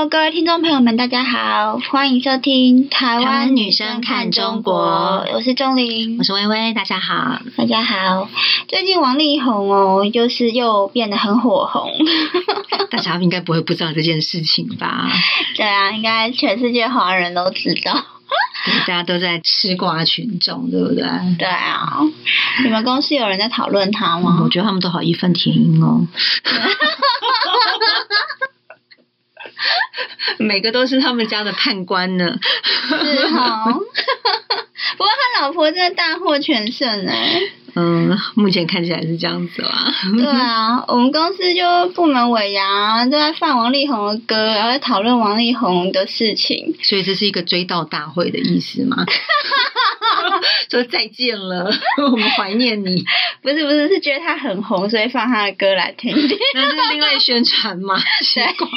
Hello，各位听众朋友们，大家好，欢迎收听台台湾湾女生看中国我是钟玲我，是微微，大家好。大家好。最近王力宏哦，就是又变得很火红。大家应该不会不知道这件事情吧？对啊，应该全世界华人都知道。对，大家都在吃瓜群众，对不对？对啊，你们公司有人在讨论他吗我吗？觉得他们都好义愤填膺哦。每个都是他们家的判官呢。是哈。不过他老婆真的大获全胜哎、嗯，目前看起来是这样子啦。对啊，我们公司就部门尾牙都在放王力宏的歌，然后在讨论王力宏的事情。所以这是一个追悼大会的意思吗？说再见了，我们怀念你，不是不是，是觉得他很红，所以放他的歌来听听。那是另外宣传吗？奇怪，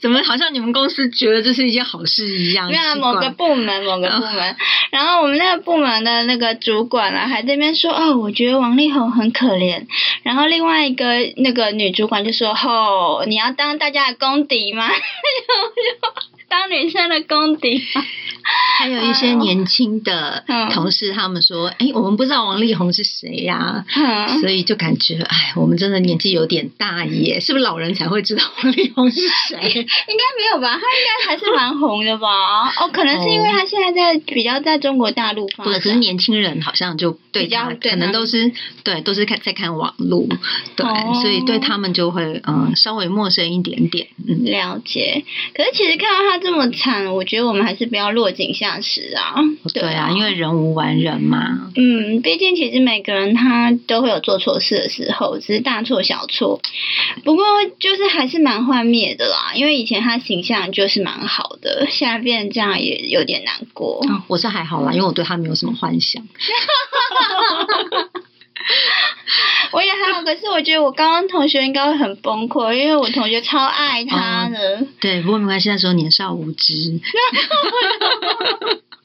怎么好像你们公司觉得这是一件好事一样？没有啊某个部门，某个部门，然后我们那个部门的那个主管啊，还在那边说，哦，我觉得王力宏很可怜。然后另外一个那个女主管就说，哦，你要当大家的公敌吗？当女生的公敌？还有一些年轻的嗯同事，他们说：“哎、我们不知道王力宏是谁呀、嗯所以就感觉，哎，我们真的年纪有点大耶，是不是老人才会知道王力宏是谁？应该没有吧？他应该还是蛮红的吧？哦，可能是因为他现在在比较在中国大陆发对，展。可是年轻人好像就对比较他可能都是对，都是看在看网络，对，哦所以对他们就会嗯稍微陌生一点点，嗯。了解，可是其实看到他这么惨，我觉得我们还是不要落井下石啊。对啊，因为人无完人嘛。嗯，毕竟其实每个人他都会有做错事的时候，只是大错小错。不过就是还是蛮幻灭的啦，因为以前他形象就是蛮好的，现在变成这样也有点难过。啊我是还好啦，因为我对他没有什么幻想。我也还好，可是我觉得我刚刚同学应该会很崩溃，因为我同学超爱他的。对，不过没关系，那时候年少无知。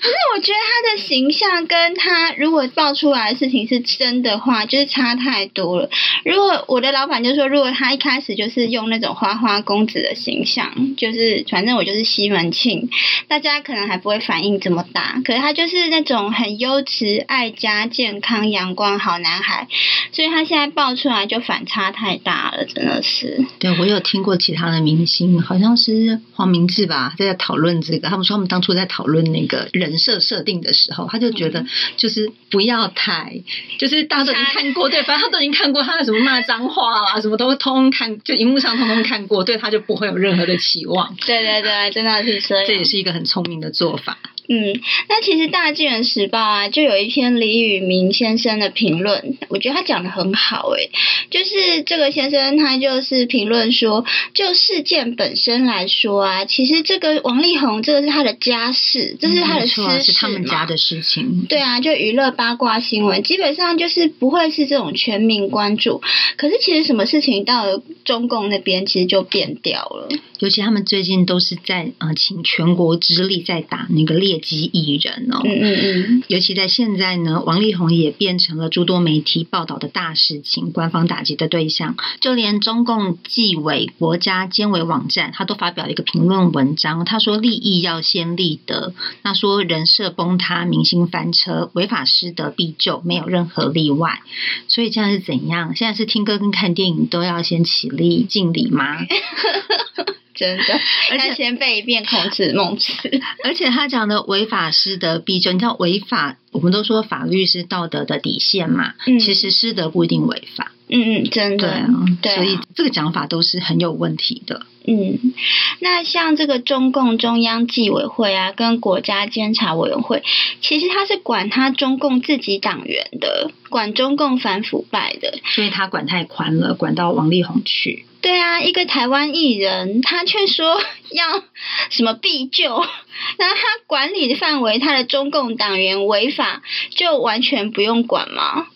可是我觉得他的形象跟他如果爆出来的事情是真的话，就是差太多了。如果我的老板就说，如果他一开始就是用那种花花公子的形象，就是反正我就是西门庆，大家可能还不会反应这么大。可是他就是那种很优质、爱家、健康、阳光好男孩，所以他现在爆出来就反差太大了，真的是。对，我有听过其他的明星，好像是黄明志吧，在讨论这个。他们说他们当初在讨论那个设设定的时候，他就觉得就是不要太，就是大家都已经看过，对，反正他都已经看过他的什么骂脏话啦，什么都通通看，就荧幕上通通看过，对他就不会有任何的期望。对对对，真的是这样。这也是一个很聪明的做法。嗯，那其实《大纪元时报》啊，就有一篇李宇明先生的评论，我觉得他讲的很好诶，就是这个先生他就是评论说，就事件本身来说啊，其实这个王力宏这个是他的家事，这是他的私事是他们家的事情。对啊，就娱乐八卦新闻，基本上就是不会是这种全民关注。可是其实什么事情到了中共那边，其实就变掉了。尤其他们最近都是在呃请全国之力在打那个劣迹艺人哦。嗯嗯嗯，尤其在现在呢，王力宏也变成了诸多媒体报道的大事情，官方打击的对象。就连中共纪委国家监委网站，他都发表了一个评论文章，他说利益要先立德，那说人设崩塌、明星翻车、违法失德必究，没有任何例外。所以这样是怎样？现在是听歌跟看电影都要先起立敬礼吗？真的，而且要先背一遍孔子孟子。而且他讲的违法失德必究，你知道违法，我们都说法律是道德的底线嘛，嗯其实失德不一定违法，嗯嗯，真的，对啊，对啊所以这个讲法都是很有问题的。嗯，那像这个中共中央纪委会啊，跟国家监察委员会，其实他是管他中共自己党员的，管中共反腐败的。所以他管太宽了，管到王力宏去。对啊，一个台湾艺人，他却说 要什么必救，那他管理的范围，他的中共党员违法，就完全不用管吗？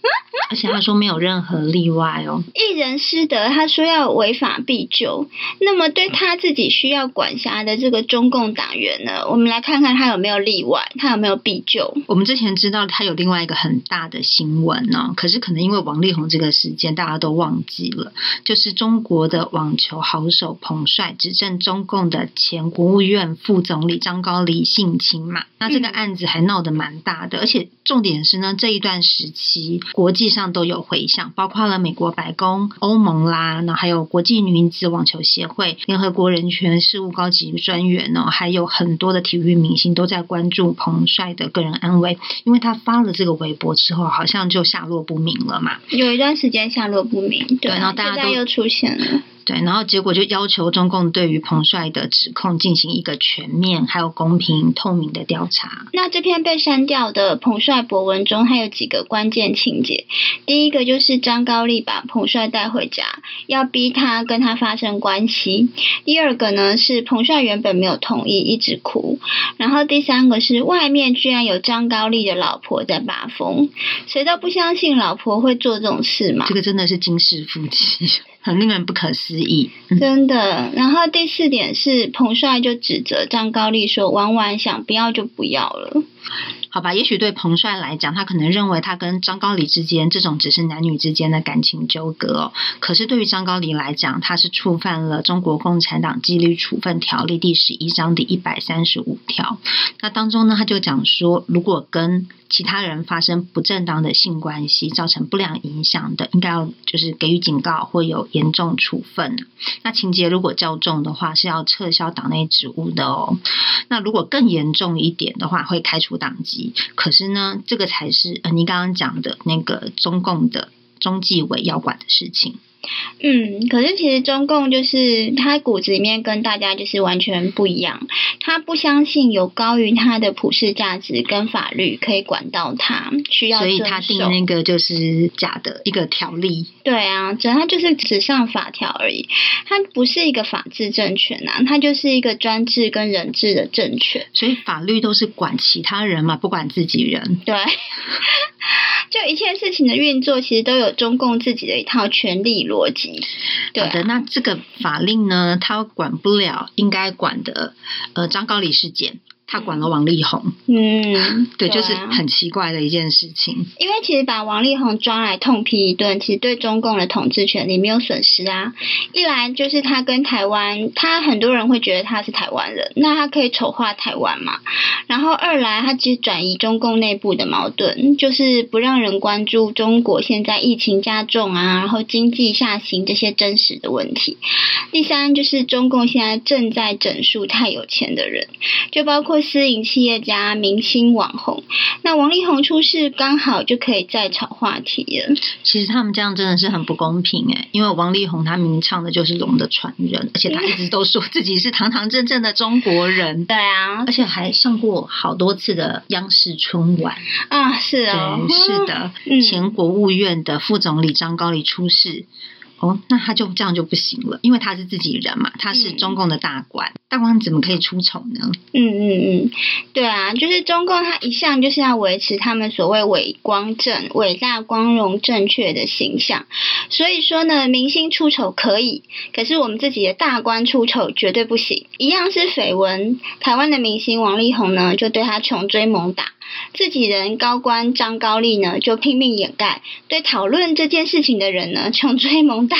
而且他说没有任何例外哦。一人失德，他说要违法必究。那么对他自己需要管辖的这个中共党员呢，我们来看看他有没有例外，他有没有必救。我们之前知道他有另外一个很大的新闻呢、可是可能因为王力宏这个事件，大家都忘记了，就是中国的的网球好手彭帅指证中共的前国务院副总理张高丽性侵嘛，那这个案子还闹得蛮大的，而且重点是呢，这一段时期国际上都有回响，包括了美国白宫、欧盟啦，那还有国际女子网球协会、联合国人权事务高级专员呢，还有很多的体育明星都在关注彭帅的个人安危，因为他发了这个微博之后，好像就下落不明了嘛。有一段时间下落不明，对，然后大家都又出现了。对，然后结果就要求中共对于彭帅的指控进行一个全面、还有公平、透明的调查。那这篇被删掉的彭帅博文中，还有几个关键情节。第一个就是张高丽把彭帅带回家，要逼他跟他发生关系。第二个呢是彭帅原本没有同意，一直哭。然后第三个是外面居然有张高丽的老婆在把风，谁都不相信老婆会做这种事嘛？这个真的是金氏夫妻。很令人不可思议，真的。然后第四点是彭帅就指责张高丽说：“婉婉想不要就不要了。”好吧，也许对彭帅来讲，他可能认为他跟张高丽之间这种只是男女之间的感情纠葛哦。可是对于张高丽来讲，他是触犯了中国共产党纪律处分条例第十一章第一百三十五条。那当中呢，他就讲说，如果跟其他人发生不正当的性关系，造成不良影响的，应该要就是给予警告或有严重处分。那情节如果较重的话，是要撤销党内职务的哦。那如果更严重一点的话，会开除党籍。可是呢，这个才是呃，你刚刚讲的那个中共的中纪委要管的事情。嗯，可是其实中共就是他骨子里面跟大家就是完全不一样，他不相信有高于他的普世价值跟法律可以管到他，需要所以他定那个就是假的一个条例。对啊，只他就是纸上法条而已，他不是一个法治政权啊，他就是一个专制跟人治的政权。所以法律都是管其他人嘛，不管自己人。对。就一切事情的运作，其实都有中共自己的一套权力逻逻辑。好的，那这个法令呢，它管不了应该管的，呃，张高丽事件。他管了王力宏，嗯，对，就是很奇怪的一件事情。因为其实把王力宏抓来痛批一顿，其实对中共的统治权利没有损失啊。一来就是他跟台湾，他很多人会觉得他是台湾人，那他可以丑化台湾嘛。然后二来，他其实转移中共内部的矛盾，就是不让人关注中国现在疫情加重啊，然后经济下行这些真实的问题。第三就是中共现在正在整肃太有钱的人，就包括。私营企业家、明星、网红，那王力宏出事刚好就可以再炒话题了。其实他们这样真的是很不公平哎，因为王力宏他明明唱的就是《龙的传人》，而且他一直都说自己是堂堂正正的中国人。对啊，而且还上过好多次的央视春晚啊，是啊，是的，前国务院的副总理张高丽出事。哦，那他就这样就不行了，因为他是自己人嘛，他是中共的大官，大官怎么可以出丑呢？嗯嗯嗯，对啊，就是中共他一向就是要维持他们所谓伟光正、伟大、光荣、正确的形象，所以说呢，明星出丑可以，可是我们自己的大官出丑绝对不行。一样是绯闻，台湾的明星王力宏呢，就对他穷追猛打。自己人高官张高丽呢，就拼命掩盖；对讨论这件事情的人呢，穷追猛打。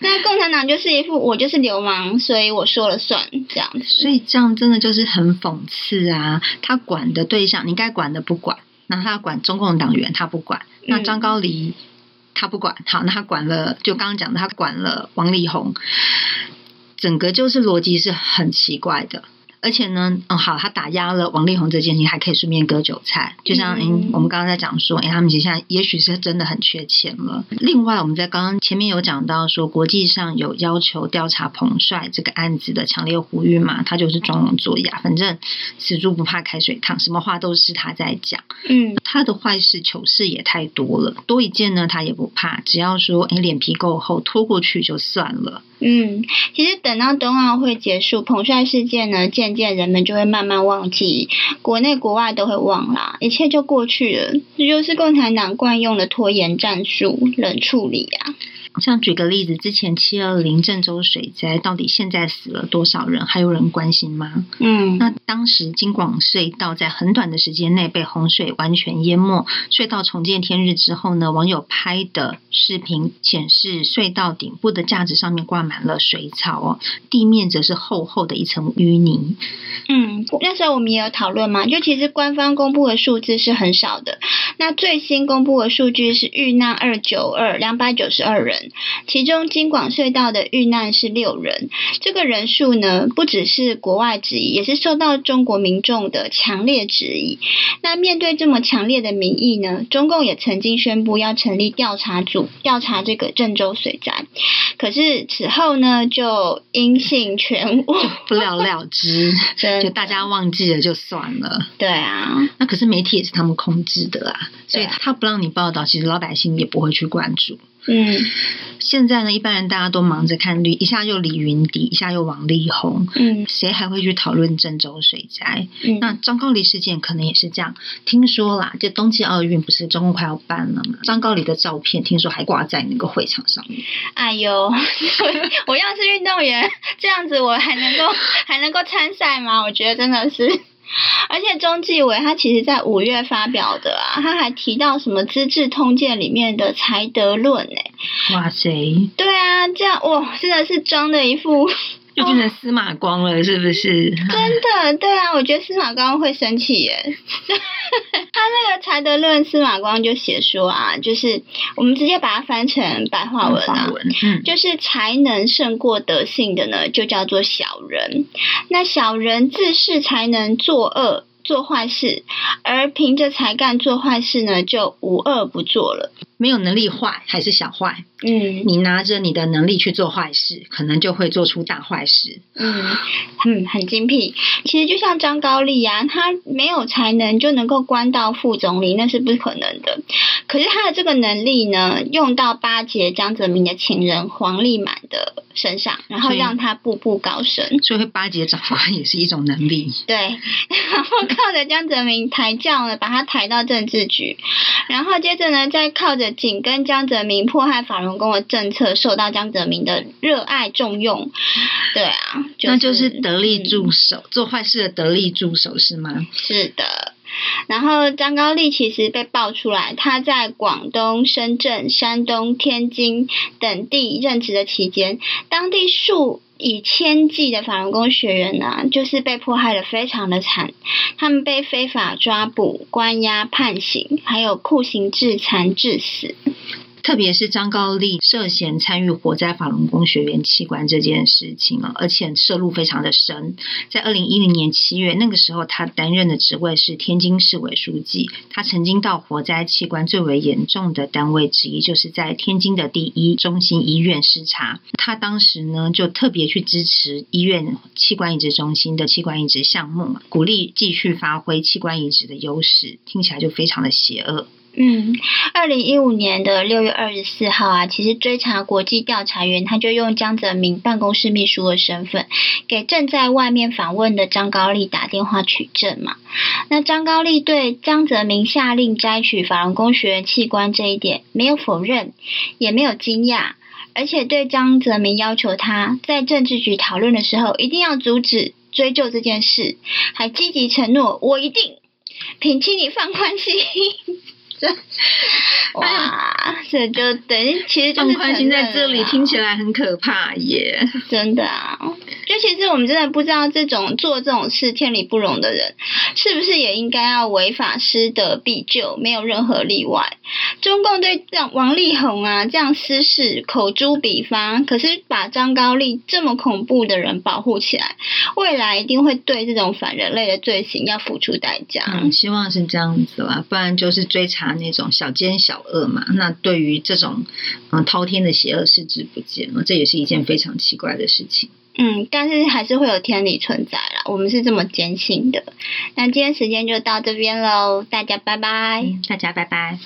那共产党就是一副我就是流氓，所以我说了算这样子。所以这样真的就是很讽刺啊！他管的对象，你该管的不管，那他管中共党员他不管，那张高丽他不管，好，那他管了，就刚刚讲的他管了王力宏，整个就是逻辑是很奇怪的。而且呢，嗯，好，他打压了王力宏这件事情，还可以顺便割韭菜。就像，嗯，我们刚刚在讲说，哎，他们其实现在也许是真的很缺钱了。另外，我们在刚刚前面有讲到说，国际上有要求调查彭帅这个案子的强烈呼吁嘛，他就是装聋作哑，反正死猪不怕开水烫，什么话都是他在讲。嗯，他的坏事糗事也太多了，多一件呢他也不怕，只要说，哎，脸皮够厚，拖过去就算了。嗯，其实等到冬奥会结束，彭帅事件呢，渐渐人们就会慢慢忘记，国内国外都会忘啦，一切就过去了。这就是共产党惯用的拖延战术，冷处理呀。像举个例子，之前七二零郑州水灾，到底现在死了多少人？还有人关心吗？嗯，那当时京广隧道在很短的时间内被洪水完全淹没，隧道重见天日之后呢，网友拍的视频显示，隧道顶部的架子上面挂满了水草哦，地面则是厚厚的一层淤泥。嗯，那时候我们也有讨论嘛，就其实官方公布的数字是很少的。那最新公布的数据是遇难二九二两百九十二人，其中京广隧道的遇难是六人。这个人数呢，不只是国外质疑，也是受到中国民众的强烈质疑。那面对这么强烈的民意呢，中共也曾经宣布要成立调查组调查这个郑州水灾，可是此后呢，就音信全无，不了了之，就大家忘记了就算了。对啊，那可是媒体也是他们控制的啦，所以他不让你报道，其实老百姓也不会去关注。嗯现在呢，一般人大家都忙着看绿，一下又李云迪，一下又王力宏，嗯谁还会去讨论郑州水灾？嗯，那张高丽事件可能也是这样。听说啦，就冬季奥运不是中共快要办了吗？张高丽的照片听说还挂在那个会场上面。哎呦，我 我要是运动员，这样子我还能够还能够参赛吗？我觉得真的是。而且中纪委他其实在五月发表的啊，他还提到什么《资治通鉴》里面的才德论哎，哇塞，对啊，这样哇，真的是装的一副又变成司马光了，是不是？真的，对啊，我觉得司马光会生气耶。他那个才德论，司马光就写说啊，就是我们直接把它翻成白话文啊，文，嗯，就是才能胜过德性的呢，就叫做小人。那小人自恃才能作恶。做坏事，而凭着才干做坏事呢，就无恶不作了。没有能力坏还是小坏，嗯你拿着你的能力去做坏事，可能就会做出大坏事。嗯嗯，很精辟。其实就像张高丽啊，他没有才能就能够官到副总理，那是不可能的。可是他的这个能力呢，用到巴结江泽民的情人黄立满的身上，然后让他步步高升。所以会巴结长官也是一种能力。对，然后靠着江泽民抬轿呢，把他抬到政治局，然后接着呢，再靠着紧跟江泽民迫害法轮功的政策，受到江泽民的热爱重用。对啊，那就是得力嗯助手，做坏事的得力助手是吗？是的。然后张高丽其实被爆出来，他在广东、深圳、山东、天津等地任职的期间，当地数以千计的法轮功学员呢、就是被迫害的非常的惨，他们被非法抓捕、关押、判刑，还有酷刑致残致死。特别是张高丽涉嫌参与火灾法轮功学员器官这件事情啊，而且涉入非常的深。在二零一零年七月，那个时候他担任的职位是天津市委书记。他曾经到火灾器官最为严重的单位之一，就是在天津的第一中心医院视察。他当时呢，就特别去支持医院器官移植中心的器官移植项目，鼓励继续发挥器官移植的优势。听起来就非常的邪恶。嗯，二零一五年的六月二十四号啊，其实追查国际调查员他就用江泽民办公室秘书的身份，给正在外面访问的张高丽打电话取证嘛。那张高丽对江泽民下令摘取法轮功学员器官这一点没有否认，也没有惊讶，而且对江泽民要求他在政治局讨论的时候一定要阻止追究这件事，还积极承诺我一定品清你放宽心。这 哇，这就等于其实就是放宽心在这里听起来很可怕耶。真的啊，就其实我们真的不知道这种做这种事天理不容的人，是不是也应该要违法失德必究，没有任何例外。中共对这样王力宏啊这样私事口诛笔伐，可是把张高丽这么恐怖的人保护起来，未来一定会对这种反人类的罪行要付出代价。嗯，希望是这样子啦，不然就是追查那种小奸小恶嘛。那对于这种嗯滔天的邪恶视之不见了，这也是一件非常奇怪的事情。嗯，但是还是会有天理存在啦，我们是这么坚信的。那今天时间就到这边喽，大家拜拜。嗯，大家拜拜。